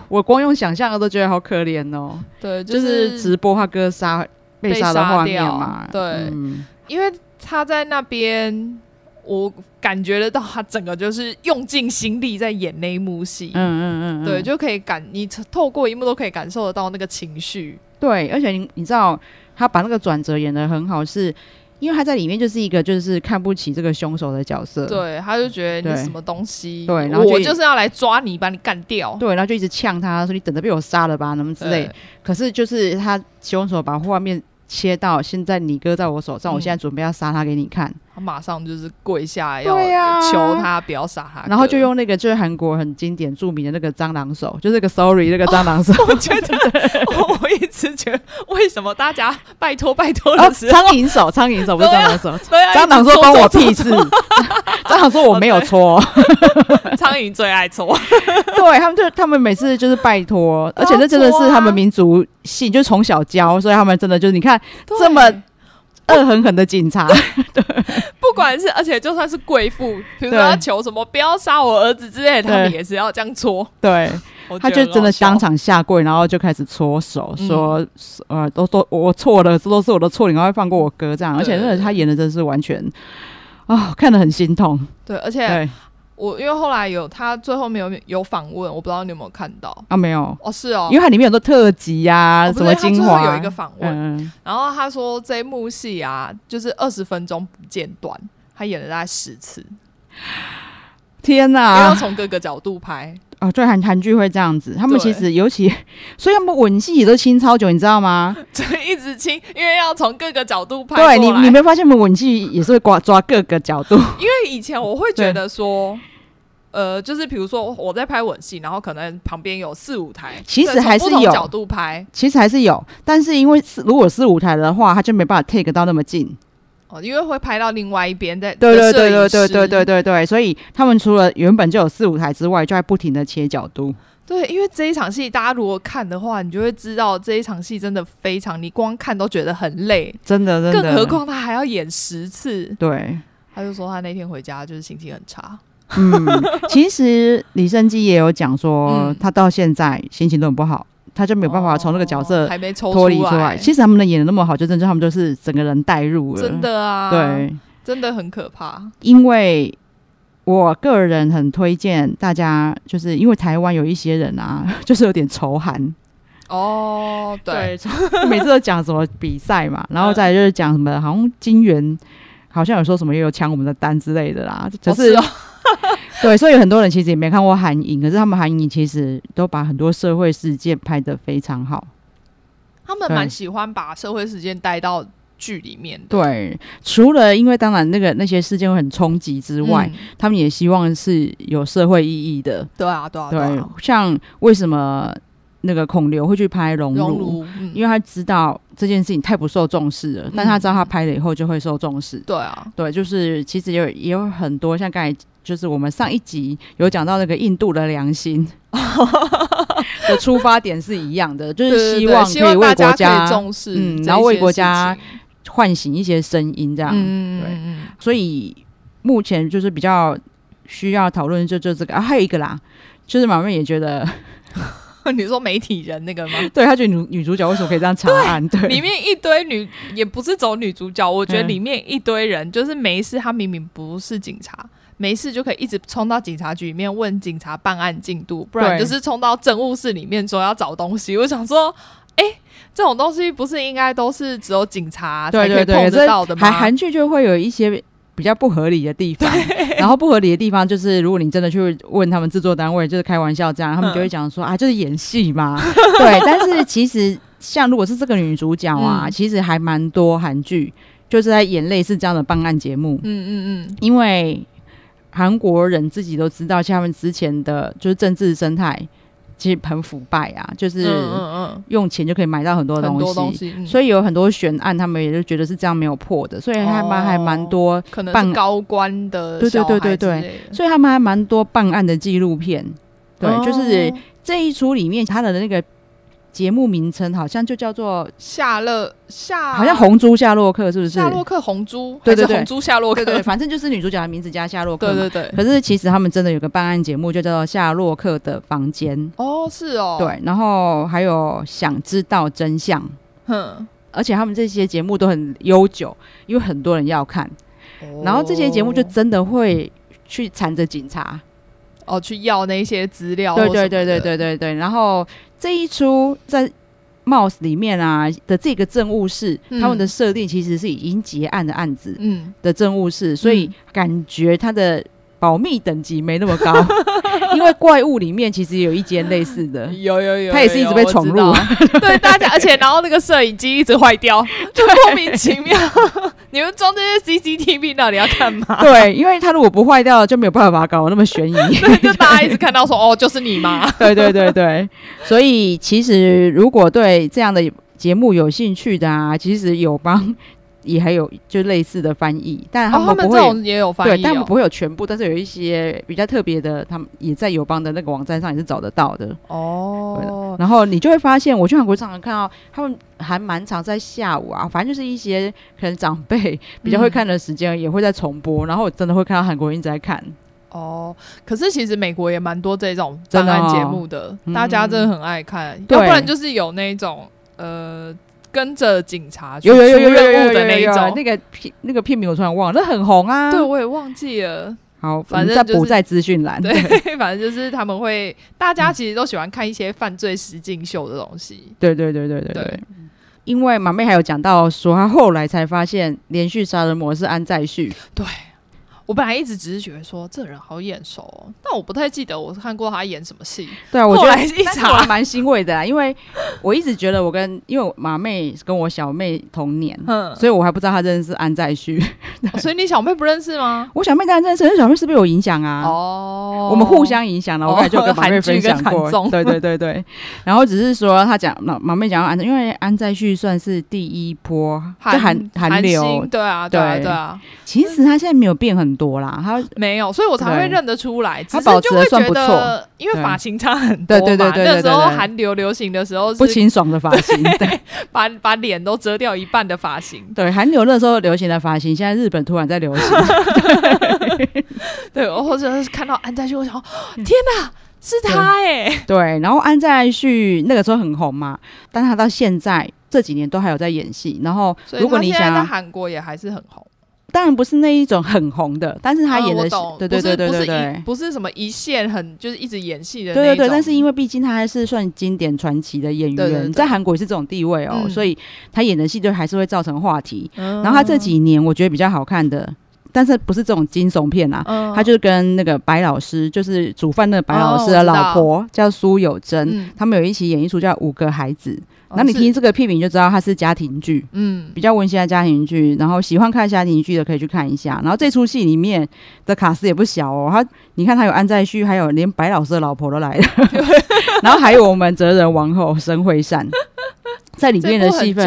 我光用想象的都觉得好可怜哦。对，就是、就是直播他哥杀被杀的画面嘛。对、嗯，因为他在那边，我感觉得到他整个就是用尽心力在演那一幕戏。嗯嗯嗯，对，就可以感你透过一幕都可以感受得到那个情绪。对，而且你你知道他把那个转折演的很好是。因为他在里面就是一个就是看不起这个凶手的角色，对，他就觉得你什么东西，对，然后我就是要来抓你，把你干掉，对，然后就一直呛他说你等着被我杀了吧，什么之类。可是就是他凶手把画面切到现在，你哥在我手上，嗯、我现在准备要杀他给你看。他马上就是跪下要求他不要杀他，然后就用那个就是韩国很经典著名的那个蟑螂手，就是那个 sorry 那个蟑螂手。哦、我觉得我我一直觉得为什么大家拜托拜托的时候，苍蝇手苍蝇手不是蟑螂手，蟑螂说关我屁事，蟑螂说我没有搓，苍蝇最爱搓，对他们就他们每次就是拜托，而且这真的是他们民族性，就是从小教，所以他们真的就是你看这么。恶狠狠的警察，对，不管是而且就算是贵妇，比如说他求什么不要杀我儿子之类的，他们也是要这样搓。对，他就真的当场下跪，然后就开始搓手，说、嗯：“呃，都都我错了，这都是我的错，你赶快放过我哥。”这样，而且真的他演的真是完全啊、哦，看得很心痛。对，而且。对我因为后来有他最后面有有访问，我不知道你有没有看到啊？没有哦，是哦，因为它里面有做特辑呀、什么精华，有一个访问、嗯，然后他说这一幕戏啊，就是二十分钟不间断，他演了大概十次。天哪！因为要从各个角度拍。哦，对，韩韩剧会这样子，他们其实尤其，所以他们吻戏也都亲超久，你知道吗？就一直亲，因为要从各个角度拍。对你，你没发现他们吻戏也是会抓抓各个角度？因为以前我会觉得说，呃，就是比如说我在拍吻戏，然后可能旁边有四五台，其实还是有角度拍，其实还是有，但是因为如果四五台的话，他就没办法 take 到那么近。哦，因为会拍到另外一边的，对对对对对对对对对，所以他们除了原本就有四五台之外，就在不停的切角度。对，因为这一场戏，大家如果看的话，你就会知道这一场戏真的非常，你光看都觉得很累，真的真的。更何况他还要演十次。对，他就说他那天回家就是心情很差。嗯，其实李昇基也有讲说，他到现在心情都很不好。他就没有办法从那个角色脱离出来。其实他们能演的那么好，就真正他们就是整个人带入了。真的啊，对，真的很可怕。因为我个人很推荐大家，就是因为台湾有一些人啊，就是有点仇韩。哦，对，对每次都讲什么比赛嘛，然后再就是讲什么，好像金元好像有说什么又有抢我们的单之类的啦，就是。哦 对，所以很多人其实也没看过韩影，可是他们韩影其实都把很多社会事件拍得非常好。他们蛮喜欢把社会事件带到剧里面。对，除了因为当然那个那些事件会很冲击之外，嗯，他们也希望是有社会意义的。对啊，对啊，对，对，像为什么那个孔刘会去拍熔炉，因为他知道这件事情太不受重视了，嗯，但他知道他拍了以后就会受重视。对啊，对，就是其实也有也有很多像刚才。就是我们上一集有讲到那个印度的良心的出发点是一样的，就是希望可以为国家重视，嗯，然后为国家唤醒一些声音，这样，嗯，对。所以目前就是比较需要讨论，就就这个啊，还有一个啦，就是马妹也觉得，你说媒体人那个吗？对，他觉得女女主角为什么可以这样查案？对，里面一堆女也不是走女主角，我觉得里面一堆人就是没事，他明明不是警察。没事就可以一直冲到警察局里面问警察办案进度，不然就是冲到政务室里面说要找东西。我想说，哎、欸，这种东西不是应该都是只有警察才可以碰得到的吗？韩剧就会有一些比较不合理的地方，然后不合理的地方就是，如果你真的去问他们制作单位，就是开玩笑这样，他们就会讲说啊，就是演戏嘛。对，但是其实像如果是这个女主角啊，嗯、其实还蛮多韩剧就是在演类似这样的办案节目。嗯嗯嗯，因为。韩国人自己都知道，像他们之前的就是政治生态其实很腐败啊，就是用钱就可以买到很多东西，很多东西。嗯、所以有很多悬案，他们也就觉得是这样没有破的，所以还蛮还蛮多可能是高官的，对对对对对，所以他们还蛮多办案的纪录片，对，哦、就是这一出里面他的那个。节目名称好像就叫做夏洛夏，好像红猪夏洛克是不是？夏洛克红猪，对对对，红猪夏洛克，对，反正就是女主角的名字加夏洛克。对对对。可是其实他们真的有个办案节目，就叫做《夏洛克的房间》。哦，是哦。对，然后还有想知道真相。哼。而且他们这些节目都很悠久，因为很多人要看。哦。然后这些节目就真的会去缠着警察。哦，去要那些资料。对对对对对对对，然后。这一出在《Mouse》里面啊的这个政务室，嗯、他们的设定其实是已经结案的案子嗯的政务室，嗯、所以感觉他的保密等级没那么高。因为怪物里面其实有一间类似的，有有有，他也是一直被闯入。对大家，而且然后那个摄影机一直坏掉，就莫名其妙。你们装这些 CCTV 到底要干嘛？对，因为它如果不坏掉，就没有办法搞那么悬疑。就大家一直看到说 哦，就是你嘛？对对对对，所以其实如果对这样的节目有兴趣的啊，其实友邦。也还有就类似的翻译，但他们不会、哦、他们也有翻译、哦，对，但他们不会有全部，但是有一些比较特别的，他们也在友邦的那个网站上也是找得到的哦。然后你就会发现，我去韩国常常看到他们还蛮常在下午啊，反正就是一些可能长辈比较会看的时间，也会在重播，嗯、然后我真的会看到韩国人一直在看。哦，可是其实美国也蛮多这种档案节目的，的哦、大家真的很爱看，嗯、要不然就是有那种呃。跟着警察去出任务的那一种，那个片那个片名我突然忘了，那很红啊。对，我也忘记了。好，反正不在资讯栏。对，反正就是他们会，大家其实都喜欢看一些犯罪实境秀的东西。对对对对对对。因为马妹还有讲到说，她后来才发现连续杀人魔是安在旭。对，我本来一直只是觉得说这人好眼熟，哦，但我不太记得我看过他演什么戏。对啊，我觉得一查蛮欣慰的，因为我一直觉得我跟因为马妹跟我小妹同年，嗯，所以我还不知道她认识安在旭，哦，所以你小妹不认识吗？我小妹当然认识，小妹是被我影响啊。哦，我们互相影响了，我刚才就跟马妹分享过。哦，对对对对，然后只是说他讲马马妹讲到安，因为安在旭算是第一波韩韩韩流，对啊对啊对啊。其实他现在没有变很多啦，他没有，所以我才会认得出来。他保持的算不错，因为发型差很多嘛。对对对对，那时候韩流流行的时候是不清爽的发型，对，把把脸都遮掉一半的发型。对，韩流那时候流行的发型，现在日本突然在流行。对，或者是看到安在旭，我想，天哪，是他哎。对，然后安在旭那个时候很红嘛，但他到现在这几年都还有在演戏。然后，如果你想在韩国也还是很红。当然不是那一种很红的，但是他演的，对对对对对对，不是什么一线很就是一直演戏的，对对对。但是因为毕竟他还是算经典传奇的演员，在韩国也是这种地位哦，所以他演的戏就还是会造成话题。然后他这几年我觉得比较好看的，但是不是这种惊悚片啊，他就是跟那个白老师，就是煮饭那个白老师的老婆叫苏有珍，他们有一起演一出叫《五个孩子》。那你听这个片名就知道它是家庭剧，嗯，比较温馨的家庭剧。然后喜欢看家庭剧的可以去看一下。然后这出戏里面的卡斯也不小哦，他你看他有安在旭，还有连白老师的老婆都来了，然后还有我们哲人王后申惠善 在里面的戏份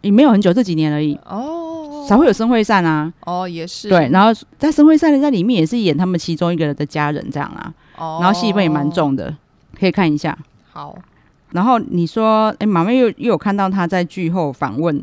也没有很久，这几年而已哦，才会有申惠善啊。哦，也是对。然后在申惠善在里面也是演他们其中一个人的家人这样啊，哦，然后戏份也蛮重的，可以看一下。好。然后你说，哎，马妹又又有看到他在剧后访问，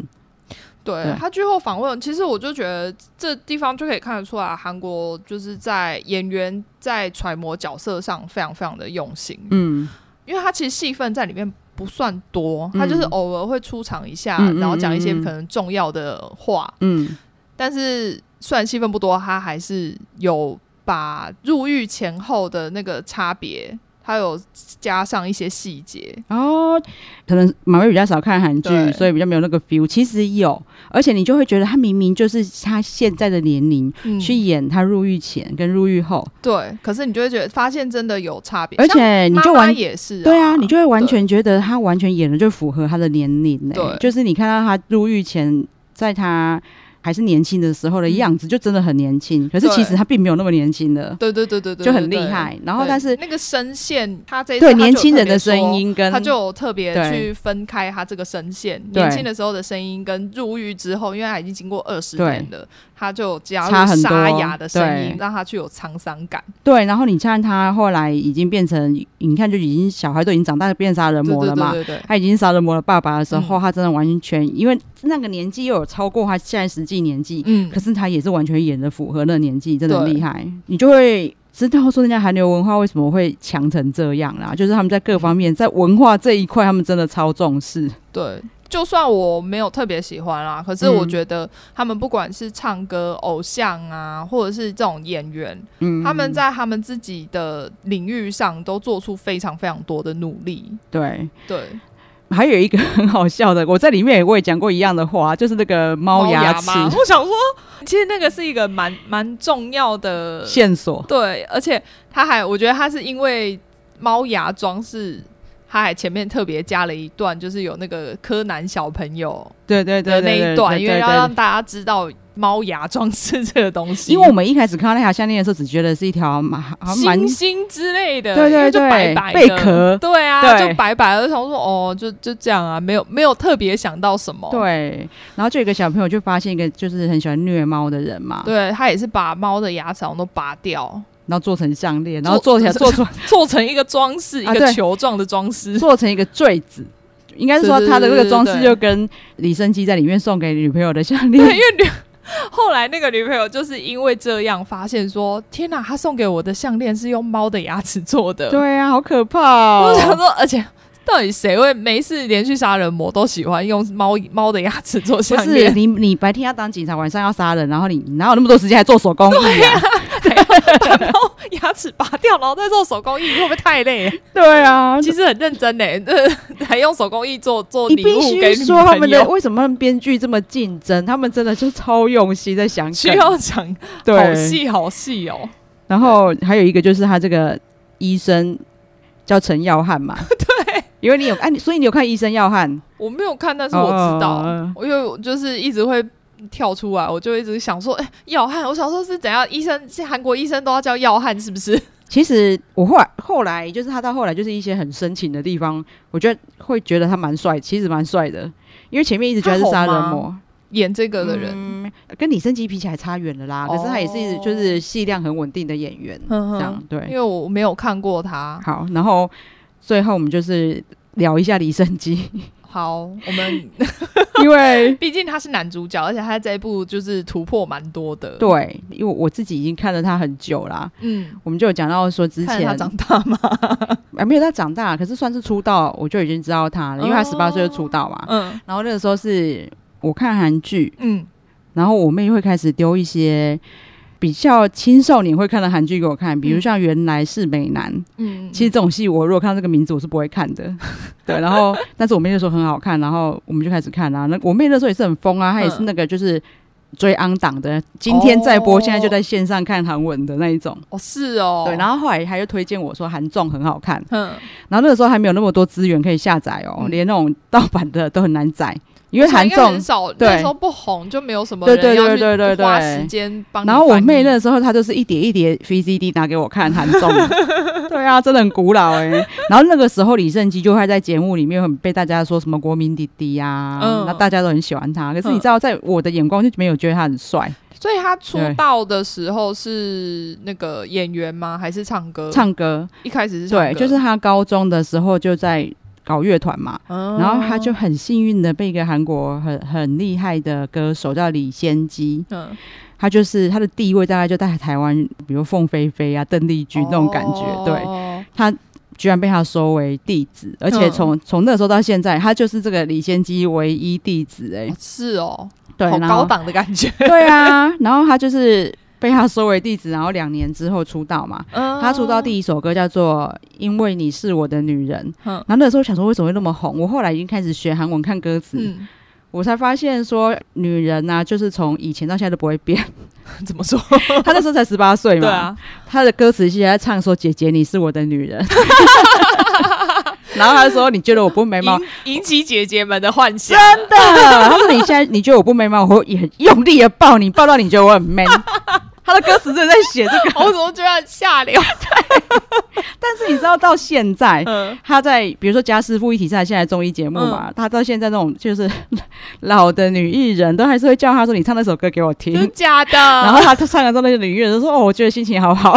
对，对。他剧后访问，其实我就觉得这地方就可以看得出来，韩国就是在演员在揣摩角色上非常非常的用心，嗯，因为他其实戏份在里面不算多，他就是偶尔会出场一下，嗯、然后讲一些可能重要的话，嗯，但是虽然戏份不多，他还是有把入狱前后的那个差别。他有加上一些细节哦，可能马威比较少看韩剧，所以比较没有那个 feel。其实有，而且你就会觉得他明明就是他现在的年龄、嗯、去演他入狱前跟入狱后，对。可是你就会觉得发现真的有差别，而且你就完也是、啊、对啊，你就会完全觉得他完全演的就符合他的年龄、欸。对，就是你看到他入狱前，在他。还是年轻的时候的样子，就真的很年轻。嗯、可是其实他并没有那么年轻的，对对对对对，就很厉害。然后，但是那个声线，他这一对年轻人的声音跟他就特别去分开他这个声线，年轻的时候的声音跟入狱之后，因为他已经经过二十年了。他就加入沙哑的声音，让他具有沧桑感。对，然后你看他后来已经变成，你看就已经小孩都已经长大变杀人魔了嘛。对对对对，他已经杀人魔的爸爸的时候，嗯、他真的完全因为那个年纪又有超过他现在实际年纪，嗯，可是他也是完全演的符合那个年纪，真的厉害。你就会知道说人家韩流文化为什么会强成这样啦，就是他们在各方面在文化这一块，他们真的超重视。对。就算我没有特别喜欢啦，可是我觉得他们不管是唱歌、偶像啊，或者是这种演员，嗯，他们在他们自己的领域上都做出非常非常多的努力。对对，对还有一个很好笑的，我在里面我也讲过一样的话，就是那个猫牙齿。我想说，其实那个是一个蛮蛮重要的线索。对，而且他还，我觉得他是因为猫牙装饰。他还前面特别加了一段，就是有那个柯南小朋友对对对的那一段，因为要让大家知道猫牙装饰这个东西。因为我们一开始看到那条项链的时候，只觉得是一条蛮星星之类的，对对对，就白白贝壳，对啊，就白白的。想说哦，就就这样啊，没有没有特别想到什么。对，然后就有一个小朋友就发现一个就是很喜欢虐猫的人嘛，对他也是把猫的牙齿都拔掉。然后做成项链，然后做起来做出 做成一个装饰，一个球状的装饰，做成一个坠子。应该是说他的那个装饰就跟李生基在里面送给女朋友的项链。对，因为女 后来那个女朋友就是因为这样发现说：“天哪，他送给我的项链是用猫的牙齿做的。”对啊，好可怕哦！我想说，而且。到底谁会没事连续杀人魔都喜欢用猫猫的牙齿做项链？不是你，你白天要当警察，晚上要杀人，然后你哪有那么多时间还做手工艺啊？把猫牙齿拔掉，然后再做手工艺，会不会太累？对啊，其实很认真呢，还用手工艺做做礼物给你说他们的为什么编剧这么竞争？他们真的就超用心在想，需要讲对，好细好细哦。然后还有一个就是他这个医生叫陈耀汉嘛，对，因为你有哎，所以你有看医生耀汉？我没有看，但是我知道，哦、因为就是一直会。跳出来，我就一直想说，哎、欸，耀汉，我想说是怎样？医生，韩国医生都要叫耀汉，是不是？其实我后来后来就是他到后来就是一些很深情的地方，我觉得会觉得他蛮帅，其实蛮帅的。因为前面一直觉得是杀人魔演这个的人，嗯、跟李生基比起来差远了啦。哦、可是他也是一直就是戏量很稳定的演员，这样对。因为我没有看过他。好，然后最后我们就是聊一下李生基。好，我们 因为 毕竟他是男主角，而且他这一部就是突破蛮多的。对，因为我自己已经看了他很久啦。嗯，我们就有讲到说之前他长大吗？啊，没有他长大，可是算是出道，我就已经知道他了，因为他十八岁就出道嘛。嗯，然后那个时候是我看韩剧，嗯，然后我妹会开始丢一些。比较青少年会看的韩剧给我看，比如像《原来是美男》。嗯，其实这种戏我如果看到这个名字，我是不会看的。对，然后 但是我妹那时候很好看，然后我们就开始看啊。那我妹那时候也是很疯啊，她也是那个就是追 on 档的，今天在播，现在就在线上看韩文的那一种。哦，是哦。对，然后后来她又推荐我说韩综很好看。嗯，然后那个时候还没有那么多资源可以下载哦，连那种盗版的都很难载。因为韩综很少，那时候不红就没有什么人要去花时间帮。然后我妹那时候她就是一叠一叠 VCD 拿给我看韩综，对啊，真的很古老哎。然后那个时候李胜基就会在节目里面很被大家说什么国民弟弟呀，那大家都很喜欢他。可是你知道，在我的眼光就没有觉得他很帅。所以他出道的时候是那个演员吗？还是唱歌？唱歌，一开始是对，就是他高中的时候就在。搞乐团嘛，然后他就很幸运的被一个韩国很很厉害的歌手叫李先基，嗯，他就是他的地位大概就在台湾，比如凤飞飞啊、邓丽君那种感觉，哦、对，他居然被他收为弟子，而且从从、嗯、那时候到现在，他就是这个李先基唯一弟子、欸，哎，是哦，对，好高档的感觉，对啊，然后他就是。被他收为弟子，然后两年之后出道嘛。嗯、他出道第一首歌叫做《因为你是我的女人》。嗯、然后那时候想说为什么会那么红？我后来已经开始学韩文看歌词，嗯、我才发现说女人呐、啊，就是从以前到现在都不会变。怎么说？他那时候才十八岁嘛。对啊。他的歌词现在唱说：“姐姐，你是我的女人。”然后他就说：“你觉得我不没貌，引起姐姐们的幻想。”真的。他说：“你现在你觉得我不没貌，我会很用力的抱你，抱到你觉得我很 man。”他的歌词真的在写这个，我怎么觉得很下流？对，但是你知道到现在，嗯、他在比如说家师傅一体在现在综艺节目嘛，嗯、他到现在那种就是老的女艺人都还是会叫他说：“你唱那首歌给我听。”真假的？然后他他唱的时候，那些女艺人都说：“哦，我觉得心情好好。”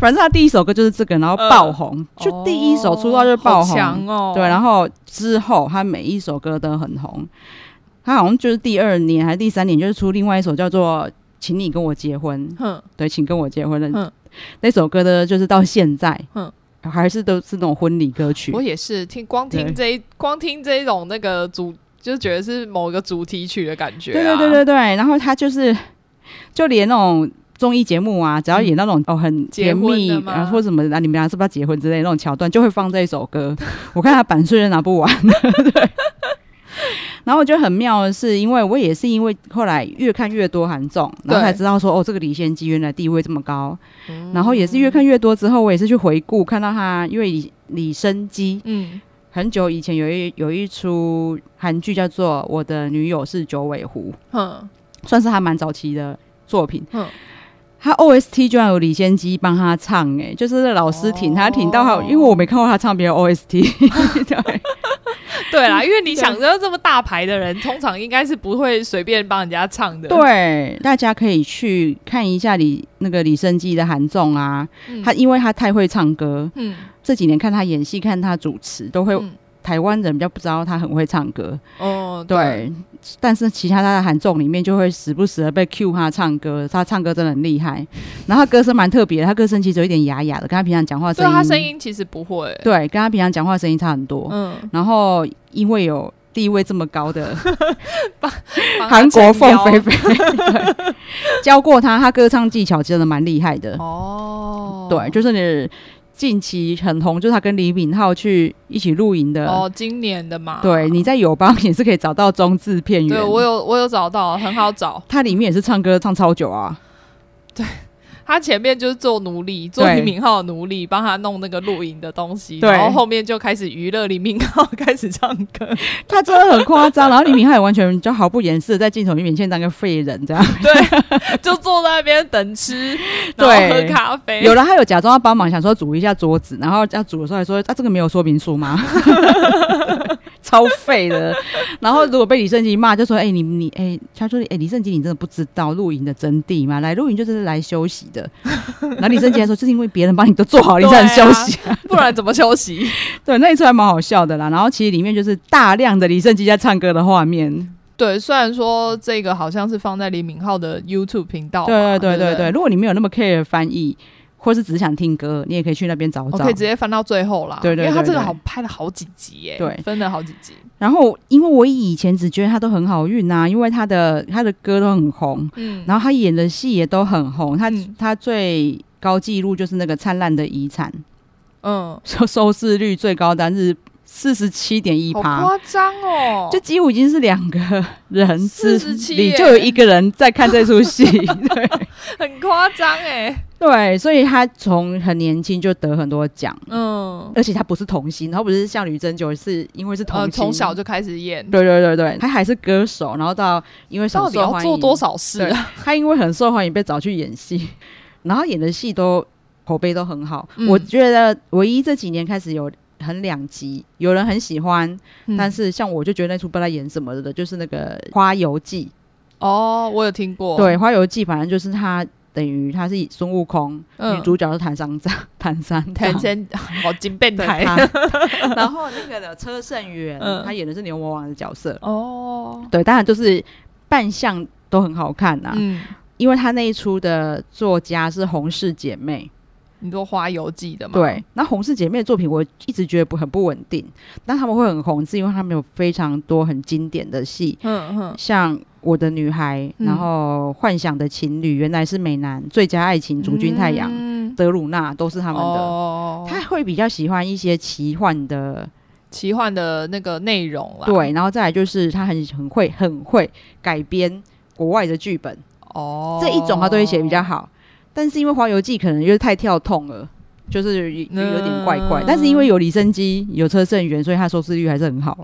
反正他第一首歌就是这个，然后爆红，呃、就第一首出道就爆红哦。对，然后之后他每一首歌都很红。他好像就是第二年还是第三年，就是出另外一首叫做《请你跟我结婚》。哼，对，请跟我结婚的哼那首歌呢，就是到现在，哼，还是都是那种婚礼歌曲。我也是听光听这一光听这一种那个主，就觉得是某一个主题曲的感觉、啊。对对对对对。然后他就是，就连那种综艺节目啊，只要演那种、嗯、哦很甜蜜啊或者什么啊，你们俩是不是要结婚之类的那种桥段，就会放这一首歌。我看他版税都拿不完。对。然后我觉得很妙的是，因为我也是因为后来越看越多韩综，然后才知道说哦，这个李先基原来地位这么高。嗯、然后也是越看越多之后，我也是去回顾看到他，因为李李生基，嗯，很久以前有一有一出韩剧叫做《我的女友是九尾狐》，嗯，算是还蛮早期的作品。嗯，他 OST 居然有李先基帮他唱，哎，就是老师挺他挺到他，哦、因为我没看过他唱别的 OST。对。对啦，因为你想着这么大牌的人，通常应该是不会随便帮人家唱的。对，大家可以去看一下李那个李生基的韩综啊，嗯、他因为他太会唱歌，嗯，这几年看他演戏、看他主持，都会、嗯、台湾人比较不知道他很会唱歌。哦，对。对但是其他他的韩综里面就会时不时的被 cue 他唱歌，他唱歌真的很厉害。然后他歌声蛮特别的，他歌声其实有一点哑哑的，跟他平常讲话声音，他声音其实不会，对，跟他平常讲话声音差很多。嗯，然后因为有地位这么高的 韩国凤飞飞，教过他，他歌唱技巧真的蛮厉害的哦。对，就是你近期很红，就是他跟李敏镐去一起露营的哦，今年的嘛。对，你在友邦也是可以找到中字片源，对我有我有找到，很好找。他里面也是唱歌唱超久啊，对。他前面就是做奴隶，做李敏镐的奴隶，帮他弄那个录影的东西，然后后面就开始娱乐李敏镐，开始唱歌。他真的很夸张，然后李敏镐也完全就毫不掩饰在镜头里面，现在当个废人这样。对，就坐在那边等吃，然后喝咖啡。有了，他有假装要帮忙，想说煮一下桌子，然后要煮的时候还说：“啊，这个没有说明书吗？”超废的，然后如果被李圣经骂，就说：“哎、欸，你你哎、欸，他说：哎、欸，李圣经，你真的不知道露营的真谛吗？来露营就是来休息的。”然后李圣杰还说：“就是因为别人帮你都做好，你才能休息、啊，不然怎么休息？” 对，那一次还蛮好笑的啦。然后其实里面就是大量的李圣杰在唱歌的画面。对，虽然说这个好像是放在李敏镐的 YouTube 频道，对对对对对。如果你没有那么 care 翻译。或是只想听歌，你也可以去那边找找。我可以直接翻到最后啦。对对，因为他这个好拍了好几集耶，对，分了好几集。然后，因为我以前只觉得他都很好运呐，因为他的他的歌都很红，嗯，然后他演的戏也都很红。他、嗯、他最高纪录就是那个《灿烂的遗产》，嗯，收收视率最高单是四十七点一趴，好夸张哦！就几乎已经是两个人四十七，你就有一个人在看这出戏，对，很夸张哎。对，所以他从很年轻就得很多奖，嗯，而且他不是童星，然后不是像吕珍九，是因为是童星，从、呃、小就开始演，对对对对，他还是歌手，然后到因为很受到底要做多少事啊？他因为很受欢迎被找去演戏，然后演的戏都口碑都很好，嗯、我觉得唯一这几年开始有很两极，有人很喜欢，嗯、但是像我就觉得那出不知道演什么的，就是那个《花游记》哦，我有听过，对，《花游记》反正就是他。等于他是孙悟空，嗯、女主角是唐 三藏，唐三唐三 好金变态。然后那个的车胜元，嗯、他演的是牛魔王的角色。哦，对，当然就是扮相都很好看呐、啊。嗯，因为他那一出的作家是洪氏姐妹，你说《花游记》的吗？对，那洪氏姐妹的作品我一直觉得不很不稳定，但他们会很红，是因为他们有非常多很经典的戏。嗯嗯，像。我的女孩，然后幻想的情侣，原来是美男，最佳爱情，主君太阳，嗯、德鲁纳都是他们的。哦、他会比较喜欢一些奇幻的，奇幻的那个内容啦。对，然后再来就是他很很会很会改编国外的剧本。哦，这一种他都会写比较好。但是因为《花游记》可能就是太跳痛了，就是有点怪怪。嗯、但是因为有李生基，有车胜元，所以他收视率还是很好。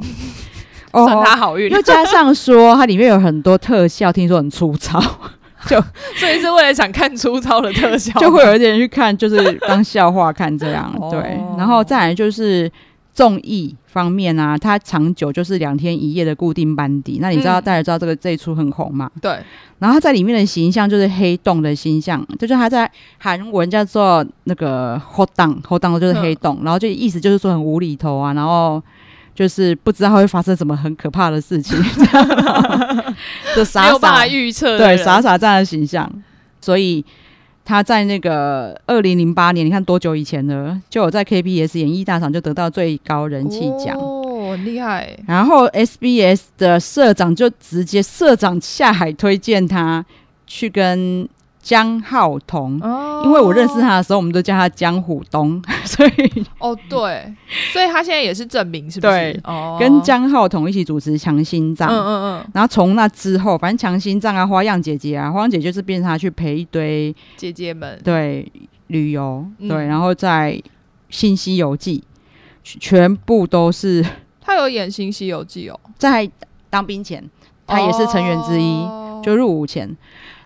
算他好运，又加上说它里面有很多特效，听说很粗糙，就 所以是为了想看粗糙的特效，就会有一点人去看，就是当笑话看这样。对，然后再来就是综艺方面啊，它长久就是两天一夜的固定班底。那你知道大家知道这个这一出很红吗？对。然后他在里面的形象就是黑洞的形象，就是他在韩文叫做那个 hold down，hold down 就是黑洞，然后就意思就是说很无厘头啊，然后。就是不知道会发生什么很可怕的事情，就傻傻预测，对傻傻这样的形象，所以他在那个二零零八年，你看多久以前呢，就有在 KBS 演艺大赏就得到最高人气奖哦，很厉害。然后 SBS 的社长就直接社长下海推荐他去跟。姜皓彤，哦、因为我认识他的时候，我们都叫他江虎东，所以哦对，所以他现在也是证明是不是？对，哦、跟江浩彤一起主持《强心脏》，嗯嗯嗯，然后从那之后，反正《强心脏》啊，花样姐姐啊，花样姐就是变成他去陪一堆姐姐们，对，旅游，嗯、对，然后在《新西游记》全部都是他有演《新西游记》哦，在当兵前，他也是成员之一，哦、就入伍前。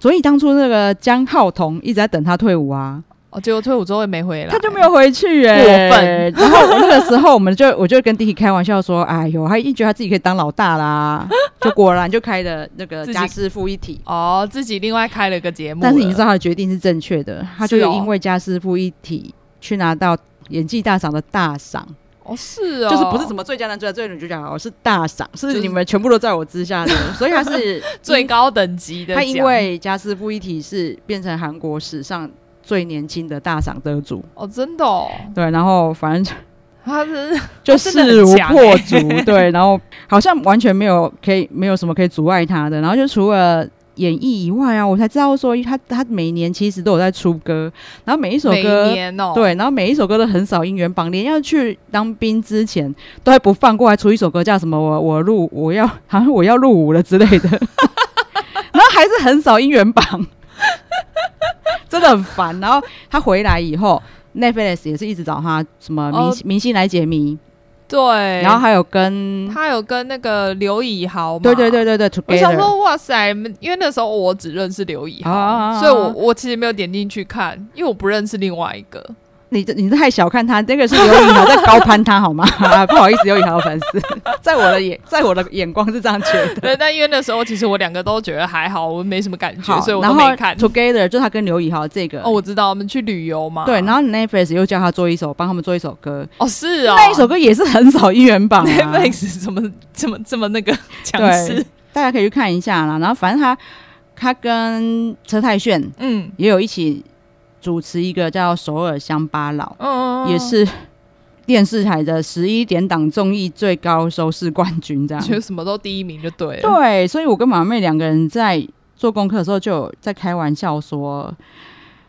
所以当初那个江浩彤一直在等他退伍啊，哦，结果退伍之后也没回来，他就没有回去哎、欸，过分。然后那个时候，我们就我就跟弟弟开玩笑说：“哎呦，他一觉得他自己可以当老大啦。”就果然就开了那个 家师傅一体哦，自己另外开了个节目。但是你知道他的决定是正确的，他就因为家师傅一体去拿到演技大赏的大赏。哦，是哦，就是不是什么最佳男主角、最佳女主角，我是大赏，是你们全部都在我之下的，所以他是最高等级的。他因为家师傅一体是变成韩国史上最年轻的大赏得主。哦，真的哦。对，然后反正他是 就势如破竹，对，然后好像完全没有可以没有什么可以阻碍他的，然后就除了演艺以外啊，我才知道说他他每年其实都有在出歌，然后每一首歌，哦、对，然后每一首歌都很少音源榜，连要去当兵之前都还不放过来出一首歌，叫什么我我入我要 好像我要入伍了之类的，然后还是很少音源榜，真的很烦。然后他回来以后。Netflix 也是一直找他什么明星、哦、明星来解谜，对，然后还有跟他有跟那个刘以豪嘛，对对对对对。Together 我想说，哇塞，因为那时候我只认识刘以豪，啊、所以我我其实没有点进去看，因为我不认识另外一个。你这你太小看他，这个是刘以豪在高攀他好吗？不好意思，刘以豪的粉丝，在我的眼，在我的眼光是这样觉得。对，但因为那时候其实我两个都觉得还好，我没什么感觉，所以我都没看。Together 就他跟刘以豪这个哦，我知道，我们去旅游嘛。对，然后 Netflix 又叫他做一首，帮他们做一首歌。哦，是啊，那一首歌也是很少音源榜。Netflix 怎么这么这么那个强势？大家可以去看一下啦。然后反正他他跟车太炫嗯也有一起。主持一个叫《首尔乡巴佬》，嗯，也是 电视台的十一点档综艺最高收视冠军，这样就什么都第一名就对了。对，所以我跟马妹两个人在做功课的时候，就有在开玩笑说，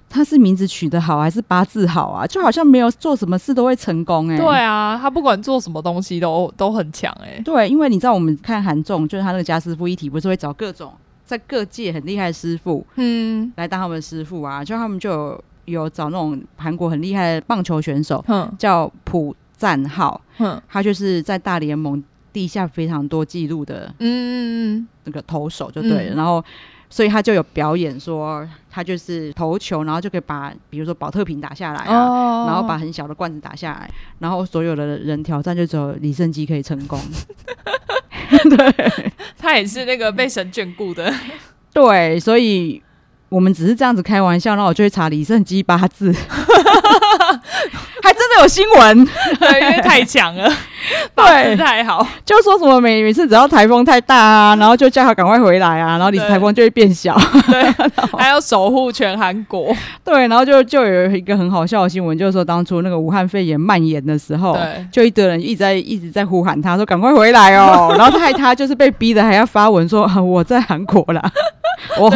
他是名字取得好还是八字好啊？就好像没有做什么事都会成功哎、欸。对啊，他不管做什么东西都都很强哎、欸。对，因为你知道我们看韩综，就是他那个家师傅一体，不是会找各种在各界很厉害的师傅，嗯，来当他们的师傅啊，就他们就有。有找那种韩国很厉害的棒球选手，嗯叫朴赞浩，嗯他就是在大联盟地下非常多纪录的，嗯那个投手就对了。嗯、然后，所以他就有表演说，他就是投球，然后就可以把比如说保特瓶打下来啊，哦、然后把很小的罐子打下来，然后所有的人挑战就只有李胜基可以成功。对，他也是那个被神眷顾的，对，所以。我们只是这样子开玩笑，然后我就会查李圣基八字，还真的有新闻，对，因为太强了，对。太好，就说什么每每次只要台风太大啊，然后就叫他赶快回来啊，然后你台风就会变小，对，还要守护全韩国，对，然后就就有一个很好笑的新闻，就是说当初那个武汉肺炎蔓延的时候，对，就一堆人一直在一直在呼喊他说赶快回来哦，然后害他就是被逼的还要发文说我在韩国啦。我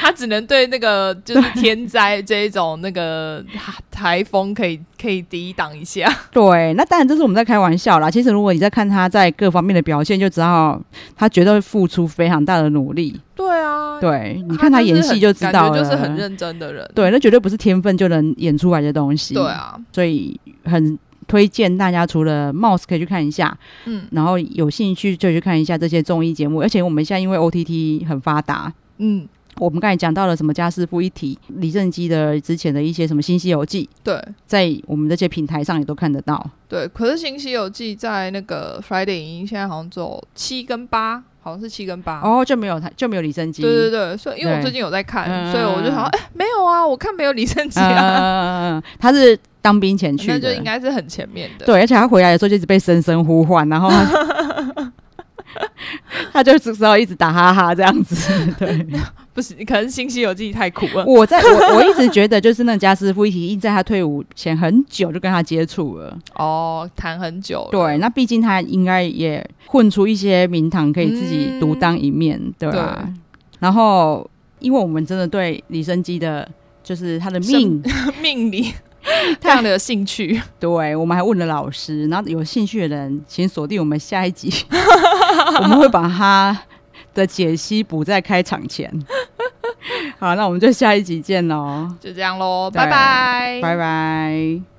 他只能对那个就是天灾这一种那个 台风可以可以抵挡一下。对，那当然这是我们在开玩笑啦。其实如果你在看他在各方面的表现，就知道他绝对会付出非常大的努力。对啊，对，你看他演戏就知道了，就是很认真的人。对，那绝对不是天分就能演出来的东西。对啊，所以很推荐大家，除了 Mouse 可以去看一下，嗯，然后有兴趣就去看一下这些综艺节目。而且我们现在因为 OTT 很发达。嗯，我们刚才讲到了什么家师傅一体，李正基的之前的一些什么新西游记，对，在我们这些平台上也都看得到。对，可是新西游记在那个 Friday 影音现在好像只有七跟八，好像是七跟八哦，就没有他就没有李正基。对对对，所以因为我最近有在看，所以我就想，哎、欸，没有啊，我看没有李正基啊。嗯，他是当兵前去的，那就应该是很前面的。对，而且他回来的时候就一直被声声呼唤，然后。他 就只知道一直打哈哈这样子，对，不是，可能《新西游记》太苦了。我在我我一直觉得，就是那家师傅一体，在他退伍前很久就跟他接触了。哦，谈很久。对，那毕竟他应该也混出一些名堂，可以自己独当一面，嗯、对吧？对。然后，因为我们真的对李生基的，就是他的命命理。非常的有兴趣，对，我们还问了老师，然后有兴趣的人请锁定我们下一集，我们会把他的解析补在开场前。好，那我们就下一集见喽，就这样喽，拜拜，拜拜。